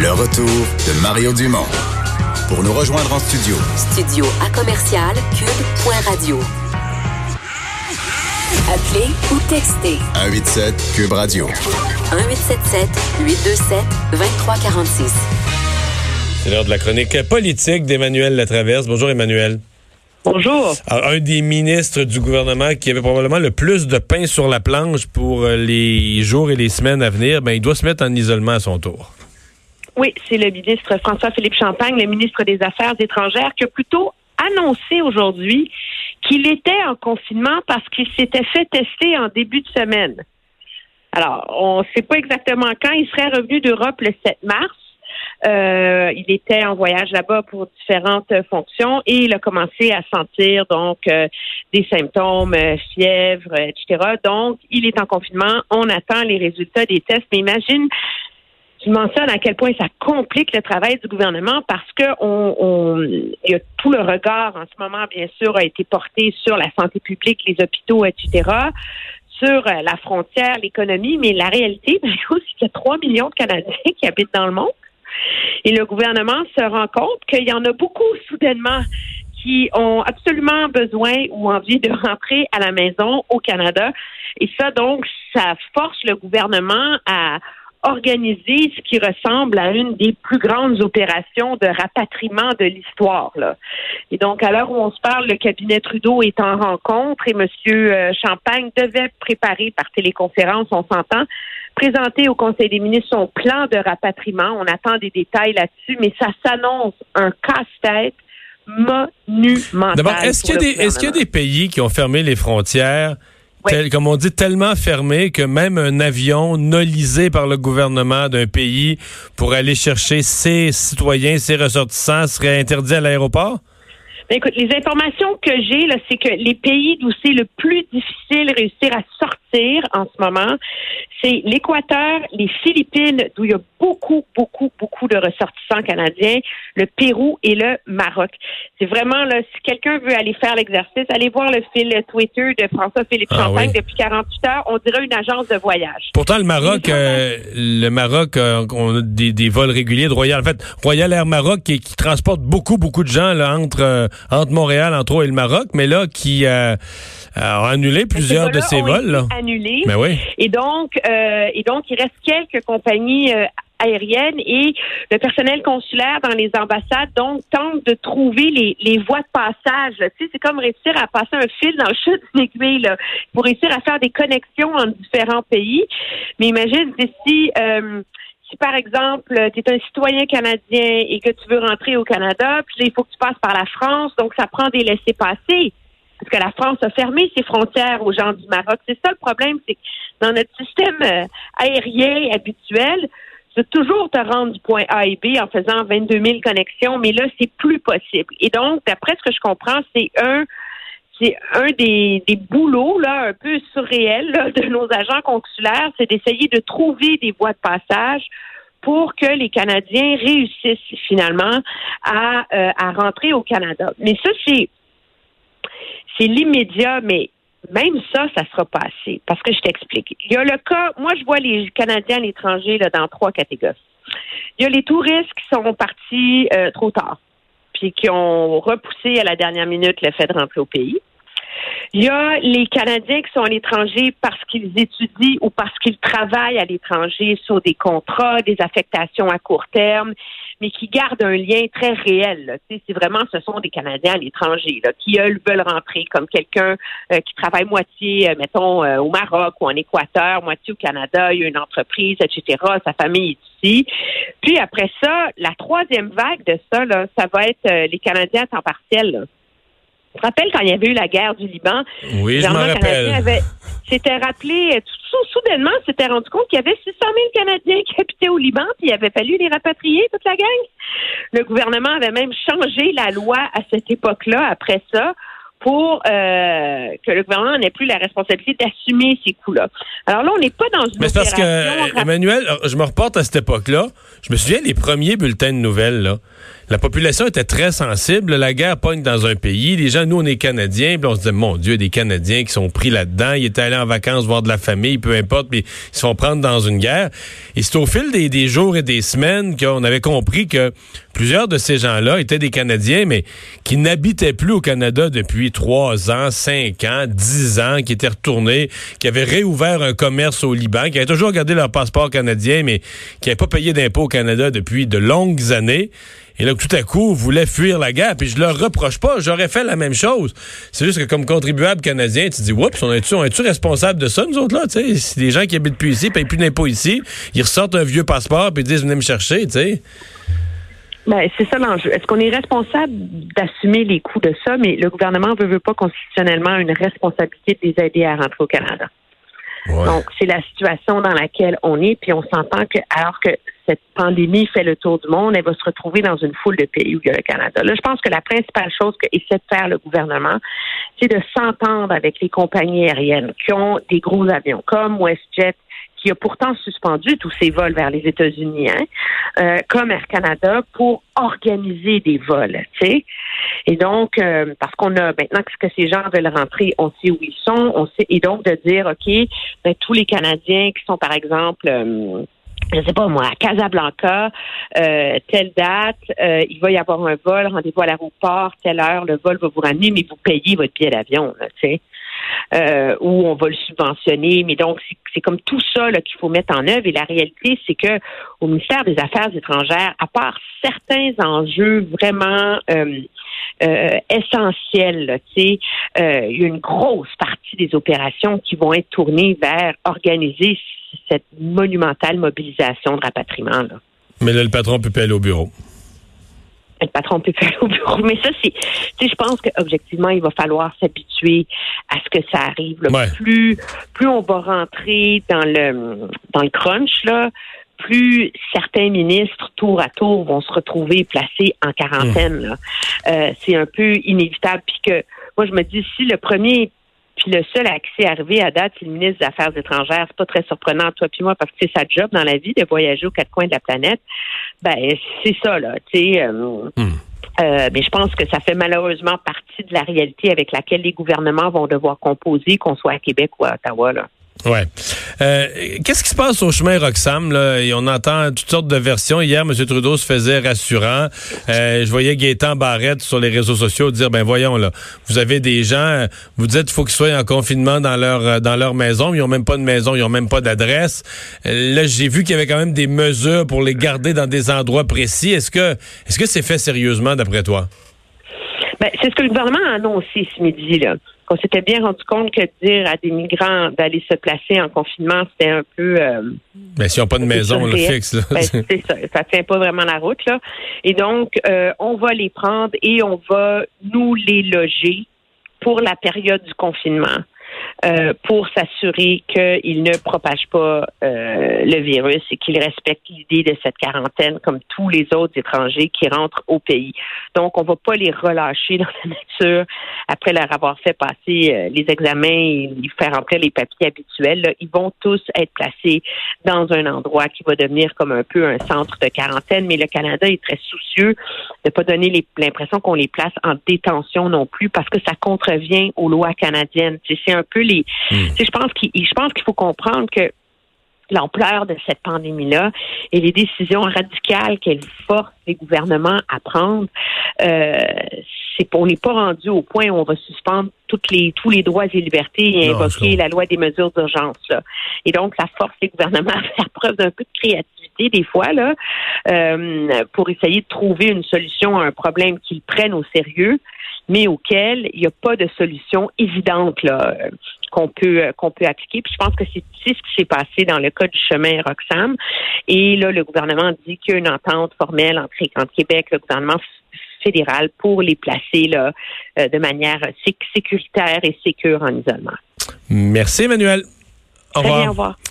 Le retour de Mario Dumont. Pour nous rejoindre en studio. Studio à commercial cube.radio. Appelez ou textez. 187 Cube Radio. 1877 827 2346. C'est l'heure de la chronique politique d'Emmanuel Latraverse. Bonjour Emmanuel. Bonjour. Alors, un des ministres du gouvernement qui avait probablement le plus de pain sur la planche pour euh, les jours et les semaines à venir, ben, il doit se mettre en isolement à son tour. Oui, c'est le ministre François-Philippe Champagne, le ministre des Affaires étrangères, qui a plutôt annoncé aujourd'hui qu'il était en confinement parce qu'il s'était fait tester en début de semaine. Alors, on ne sait pas exactement quand. Il serait revenu d'Europe le 7 mars. Euh, il était en voyage là-bas pour différentes fonctions et il a commencé à sentir donc euh, des symptômes, euh, fièvre, etc. Donc, il est en confinement. On attend les résultats des tests. Mais imagine, je mentionne à quel point ça complique le travail du gouvernement parce que on, on y a tout le regard en ce moment, bien sûr, a été porté sur la santé publique, les hôpitaux, etc sur la frontière, l'économie, mais la réalité, c'est qu'il y a 3 millions de Canadiens qui habitent dans le monde. Et le gouvernement se rend compte qu'il y en a beaucoup soudainement qui ont absolument besoin ou envie de rentrer à la maison au Canada. Et ça, donc, ça force le gouvernement à organiser ce qui ressemble à une des plus grandes opérations de rapatriement de l'histoire. Et donc, à l'heure où on se parle, le cabinet Trudeau est en rencontre et M. Euh, Champagne devait préparer par téléconférence, on s'entend, présenter au Conseil des ministres son plan de rapatriement. On attend des détails là-dessus, mais ça s'annonce un casse-tête monumental. D'abord, est-ce qu'il y, est y, a des pays qui ont fermé les frontières? Comme on dit, tellement fermé que même un avion nolisé par le gouvernement d'un pays pour aller chercher ses citoyens, ses ressortissants serait interdit à l'aéroport? Ben, écoute, les informations que j'ai, là, c'est que les pays d'où c'est le plus difficile réussir à sortir en ce moment, c'est l'Équateur, les Philippines, d'où il y a beaucoup, beaucoup, beaucoup de ressortissants canadiens, le Pérou et le Maroc. C'est vraiment, là, si quelqu'un veut aller faire l'exercice, allez voir le fil Twitter de François-Philippe ah Champagne depuis 48 heures. On dirait une agence de voyage. Pourtant, le Maroc, euh, le Maroc, euh, on a des, vols réguliers de Royal. En fait, Royal Air Maroc qui, transporte beaucoup, beaucoup de gens là, entre, euh, entre Montréal, entre autres, et le Maroc, mais là, qui a annulé plusieurs de ses vols. Là. Mais ben oui. Et donc, et donc, il reste quelques compagnies aérienne et le personnel consulaire dans les ambassades donc tente de trouver les, les voies de passage. Tu sais, c'est comme réussir à passer un fil dans le chute d'une aiguille là, pour réussir à faire des connexions entre différents pays. Mais imagine si euh, si par exemple, tu es un citoyen canadien et que tu veux rentrer au Canada, puis il faut que tu passes par la France, donc ça prend des laissés-passer. Parce que la France a fermé ses frontières aux gens du Maroc. C'est ça le problème, c'est que dans notre système euh, aérien habituel, de toujours te rendre du point A et B en faisant 22 000 connexions, mais là, c'est plus possible. Et donc, d'après ce que je comprends, c'est un c'est un des, des boulots là un peu surréels de nos agents consulaires, c'est d'essayer de trouver des voies de passage pour que les Canadiens réussissent finalement à, euh, à rentrer au Canada. Mais ça, c'est c'est l'immédiat, mais même ça, ça sera pas assez. Parce que je t'explique. Il y a le cas, moi, je vois les Canadiens à l'étranger dans trois catégories. Il y a les touristes qui sont partis euh, trop tard, puis qui ont repoussé à la dernière minute le fait de rentrer au pays. Il y a les Canadiens qui sont à l'étranger parce qu'ils étudient ou parce qu'ils travaillent à l'étranger sur des contrats, des affectations à court terme mais qui gardent un lien très réel. C'est vraiment, ce sont des Canadiens à l'étranger qui, eux, veulent rentrer comme quelqu'un euh, qui travaille moitié, euh, mettons, euh, au Maroc ou en Équateur, moitié au Canada, il y a une entreprise, etc., sa famille est ici. Puis après ça, la troisième vague de ça, là, ça va être les Canadiens à temps partiel. Je te rappelle quand il y avait eu la guerre du Liban? Oui, je m'en rappelle. s'était rappelé, euh, tout, soudainement, s'était rendu compte qu'il y avait 600 000 Canadiens qui habitaient au Liban, puis il avait fallu les rapatrier, toute la gang. Le gouvernement avait même changé la loi à cette époque-là, après ça, pour euh, que le gouvernement n'ait plus la responsabilité d'assumer ces coûts-là. Alors là, on n'est pas dans une Mais c'est parce que, Emmanuel, je me reporte à cette époque-là. Je me souviens les premiers bulletins de nouvelles, là. La population était très sensible. La guerre pogne dans un pays. Les gens, nous, on est Canadiens. Puis on se dit, mon Dieu, des Canadiens qui sont pris là-dedans. Ils étaient allés en vacances voir de la famille, peu importe, puis ils se font prendre dans une guerre. Et c'est au fil des, des jours et des semaines qu'on avait compris que plusieurs de ces gens-là étaient des Canadiens, mais qui n'habitaient plus au Canada depuis trois ans, cinq ans, dix ans, qui étaient retournés, qui avaient réouvert un commerce au Liban, qui avaient toujours gardé leur passeport canadien, mais qui n'avaient pas payé d'impôts au Canada depuis de longues années. Et là, tout à coup, voulaient fuir la guerre. Puis je leur reproche pas, j'aurais fait la même chose. C'est juste que comme contribuable canadien, tu dis, oups, on est-tu est responsable de ça, nous autres, là? Si des gens qui habitent plus ici, payent plus d'impôts ici, ils ressortent un vieux passeport puis ils disent, venez me chercher, tu sais. Ben, c'est ça l'enjeu. Est-ce qu'on est responsable d'assumer les coûts de ça, mais le gouvernement ne veut, pas constitutionnellement une responsabilité de les aider à rentrer au Canada. Donc, c'est la situation dans laquelle on est, puis on s'entend que alors que cette pandémie fait le tour du monde, elle va se retrouver dans une foule de pays où il y a le Canada. Là, je pense que la principale chose que essaie de faire le gouvernement, c'est de s'entendre avec les compagnies aériennes qui ont des gros avions, comme WestJet, qui a pourtant suspendu tous ses vols vers les États-Unis, hein, euh, comme Air Canada, pour organiser des vols, sais. Et donc, euh, parce qu'on a maintenant que ces gens veulent rentrer, on sait où ils sont, on sait, et donc de dire, ok, ben, tous les Canadiens qui sont par exemple euh, je sais pas moi, à Casablanca, euh, telle date, euh, il va y avoir un vol, rendez-vous à l'aéroport, telle heure, le vol va vous ramener, mais vous payez votre billet d'avion, tu sais. Euh, ou on va le subventionner. Mais donc, c'est comme tout ça qu'il faut mettre en œuvre. Et la réalité, c'est que au ministère des Affaires étrangères, à part certains enjeux vraiment euh, euh, essentiels, tu sais, il y a une grosse partie des opérations qui vont être tournées vers organiser cette monumentale mobilisation de rapatriement. Mais là, le patron peut pas aller au bureau le patron peut faire au bureau. Mais ça, c'est, tu je pense qu'objectivement, il va falloir s'habituer à ce que ça arrive. Plus, plus on va rentrer dans le, dans le crunch, là, plus certains ministres, tour à tour, vont se retrouver placés en quarantaine. Euh, c'est un peu inévitable. Puis que, moi, je me dis, si le premier puis le seul accès arrivé à date, c'est le ministre des Affaires étrangères. C'est pas très surprenant, toi puis moi, parce que c'est sa job dans la vie de voyager aux quatre coins de la planète. Ben, c'est ça, là. Tu sais. Euh, hmm. euh, mais je pense que ça fait malheureusement partie de la réalité avec laquelle les gouvernements vont devoir composer, qu'on soit à Québec ou à Ottawa. Là. Ouais. Euh, qu'est-ce qui se passe au chemin Roxham? Là? On entend toutes sortes de versions. Hier, M. Trudeau se faisait rassurant. Euh, je voyais Gaétan Barrette sur les réseaux sociaux dire, ben voyons, là, vous avez des gens, vous dites qu'il faut qu'ils soient en confinement dans leur dans leur maison, ils n'ont même pas de maison, ils n'ont même pas d'adresse. Euh, là, j'ai vu qu'il y avait quand même des mesures pour les garder dans des endroits précis. Est-ce que est-ce que c'est fait sérieusement d'après toi? Ben, c'est ce que le gouvernement a annoncé ce midi, là qu'on s'était bien rendu compte que dire à des migrants d'aller se placer en confinement, c'était un peu. Euh, Mais s'ils n'ont pas de maison, on le fixe. Ben, c'est ça, ça tient pas vraiment la route là. Et donc, euh, on va les prendre et on va nous les loger pour la période du confinement. Euh, pour s'assurer qu'il ne propage pas euh, le virus et qu'il respecte l'idée de cette quarantaine comme tous les autres étrangers qui rentrent au pays. Donc, on ne va pas les relâcher dans la nature après leur avoir fait passer euh, les examens et faire remplir les papiers habituels. Ils vont tous être placés dans un endroit qui va devenir comme un peu un centre de quarantaine, mais le Canada est très soucieux de ne pas donner l'impression qu'on les place en détention non plus parce que ça contrevient aux lois canadiennes. C'est un peu les. Hmm. Je pense qu'il, faut comprendre que l'ampleur de cette pandémie-là et les décisions radicales qu'elle force les gouvernements à prendre, euh, c'est on n'est pas rendu au point où on va suspendre toutes les, tous les droits et libertés et invoquer la loi des mesures d'urgence. Et donc, ça force les gouvernements à faire preuve d'un peu de créativité des fois là, euh, pour essayer de trouver une solution à un problème qu'ils prennent au sérieux mais auquel il n'y a pas de solution évidente là qu'on peut euh, qu'on peut appliquer. Puis je pense que c'est ce qui s'est passé dans le cas du chemin Roxham. Et là, le gouvernement dit qu'il y a une entente formelle entre, entre Québec, le gouvernement fédéral pour les placer là, euh, de manière sécuritaire et sécure en isolement. Merci, Emmanuel. Au revoir. Bien, au revoir.